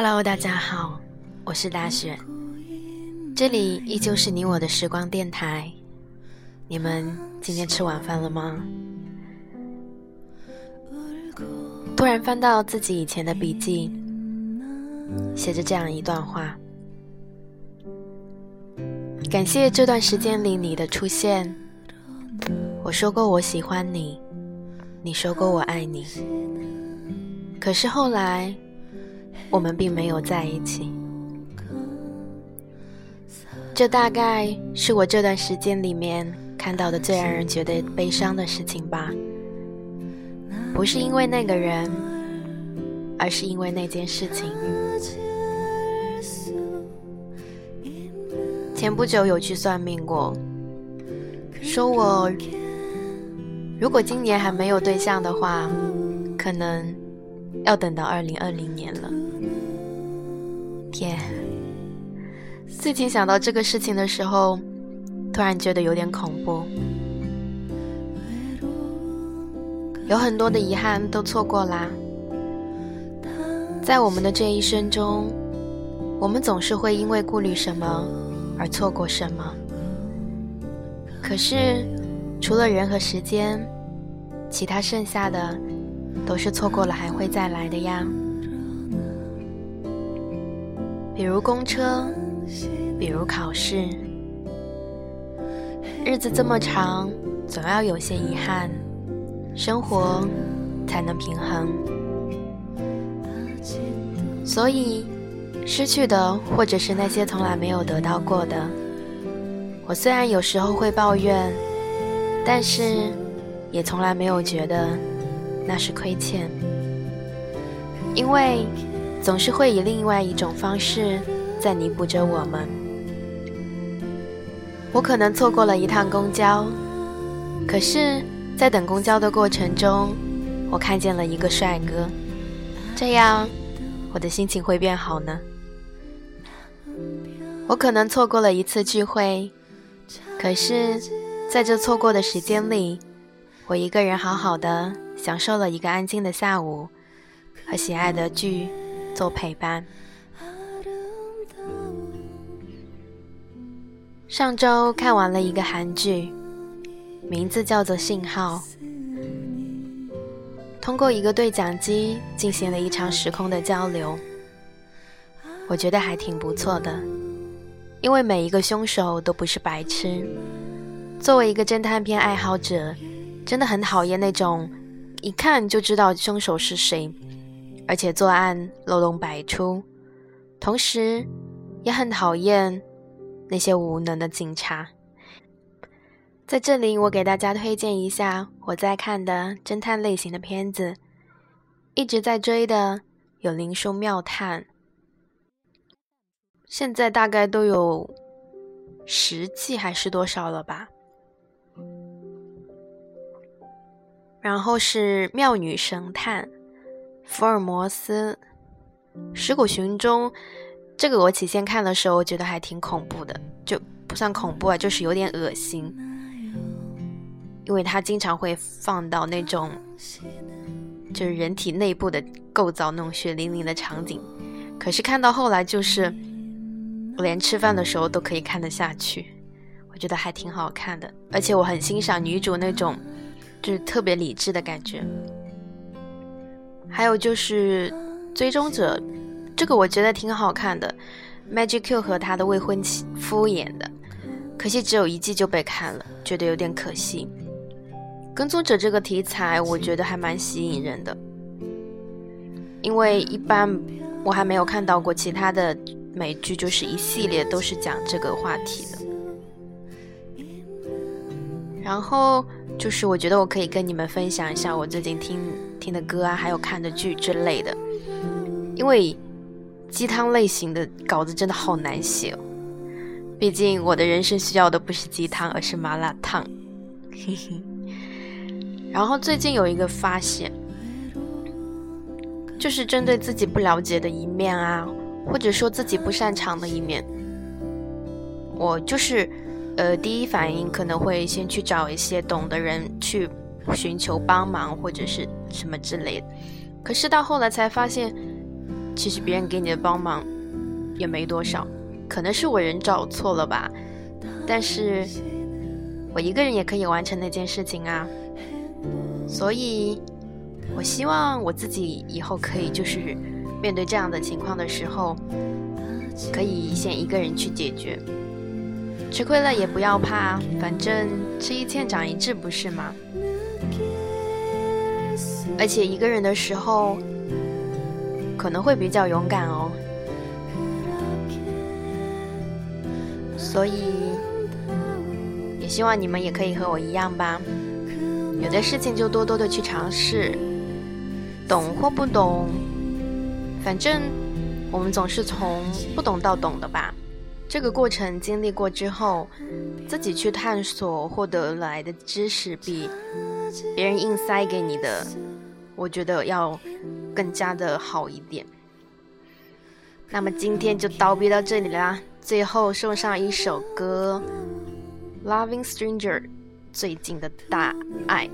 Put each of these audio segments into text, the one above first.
Hello，大家好，我是大雪，这里依旧是你我的时光电台。你们今天吃晚饭了吗？突然翻到自己以前的笔记，写着这样一段话：感谢这段时间里你的出现。我说过我喜欢你，你说过我爱你，可是后来。我们并没有在一起，这大概是我这段时间里面看到的最让人觉得悲伤的事情吧。不是因为那个人，而是因为那件事情。前不久有去算命过，说我如果今年还没有对象的话，可能要等到二零二零年了。天，最近想到这个事情的时候，突然觉得有点恐怖。有很多的遗憾都错过啦。在我们的这一生中，我们总是会因为顾虑什么而错过什么。可是，除了人和时间，其他剩下的都是错过了还会再来的呀。比如公车，比如考试，日子这么长，总要有些遗憾，生活才能平衡。所以，失去的或者是那些从来没有得到过的，我虽然有时候会抱怨，但是也从来没有觉得那是亏欠，因为。总是会以另外一种方式在弥补着我们。我可能错过了一趟公交，可是，在等公交的过程中，我看见了一个帅哥，这样我的心情会变好呢。我可能错过了一次聚会，可是，在这错过的时间里，我一个人好好的享受了一个安静的下午，和喜爱的剧。做陪伴。上周看完了一个韩剧，名字叫做《信号》。通过一个对讲机进行了一场时空的交流，我觉得还挺不错的。因为每一个凶手都不是白痴。作为一个侦探片爱好者，真的很讨厌那种一看就知道凶手是谁。而且作案漏洞百出，同时也很讨厌那些无能的警察。在这里，我给大家推荐一下我在看的侦探类型的片子，一直在追的有《灵兽妙探》，现在大概都有十季还是多少了吧？然后是《妙女神探》。福尔摩斯，《尸骨寻踪》这个我起先看的时候觉得还挺恐怖的，就不算恐怖啊，就是有点恶心，因为它经常会放到那种就是人体内部的构造那种血淋淋的场景。可是看到后来，就是连吃饭的时候都可以看得下去，我觉得还挺好看的，而且我很欣赏女主那种就是特别理智的感觉。还有就是《追踪者》，这个我觉得挺好看的，Magic Q 和他的未婚妻夫演的，可惜只有一季就被砍了，觉得有点可惜。跟踪者这个题材我觉得还蛮吸引人的，因为一般我还没有看到过其他的美剧，就是一系列都是讲这个话题的。然后就是我觉得我可以跟你们分享一下我最近听。听的歌啊，还有看的剧之类的，因为鸡汤类型的稿子真的好难写哦。毕竟我的人生需要的不是鸡汤，而是麻辣烫。嘿嘿。然后最近有一个发现，就是针对自己不了解的一面啊，或者说自己不擅长的一面，我就是呃第一反应可能会先去找一些懂的人去。寻求帮忙或者是什么之类的，可是到后来才发现，其实别人给你的帮忙也没多少，可能是我人找错了吧。但是我一个人也可以完成那件事情啊。所以，我希望我自己以后可以就是面对这样的情况的时候，可以先一个人去解决。吃亏了也不要怕，反正吃一堑长一智，不是吗？而且一个人的时候可能会比较勇敢哦，所以也希望你们也可以和我一样吧。有的事情就多多的去尝试，懂或不懂，反正我们总是从不懂到懂的吧。这个过程经历过之后，自己去探索获得来的知识，比别人硬塞给你的。我觉得要更加的好一点。那么今天就道别到这里啦，最后送上一首歌，《Loving Stranger》，最近的大爱。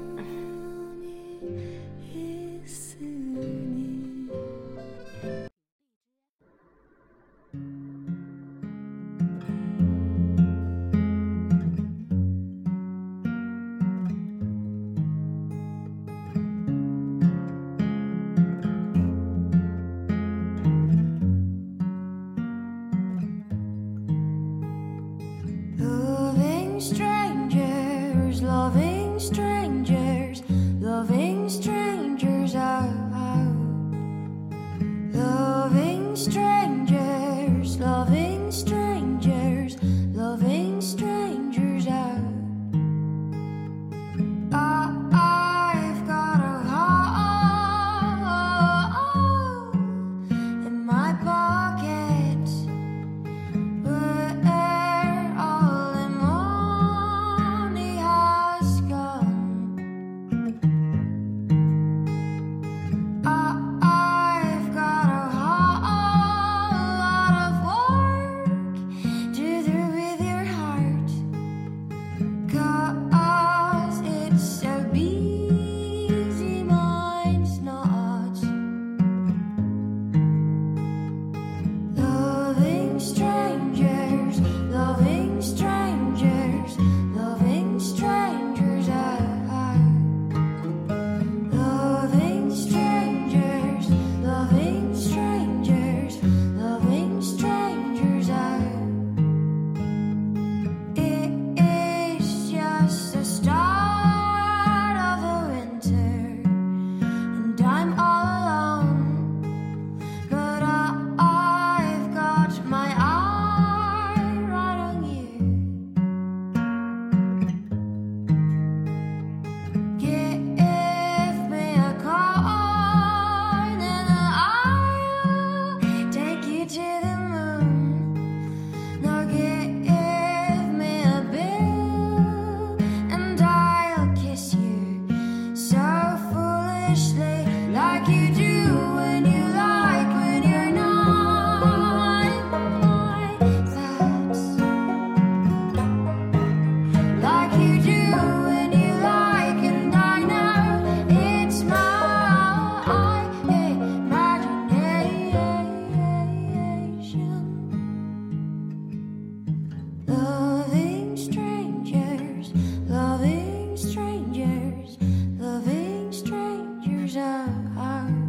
heart.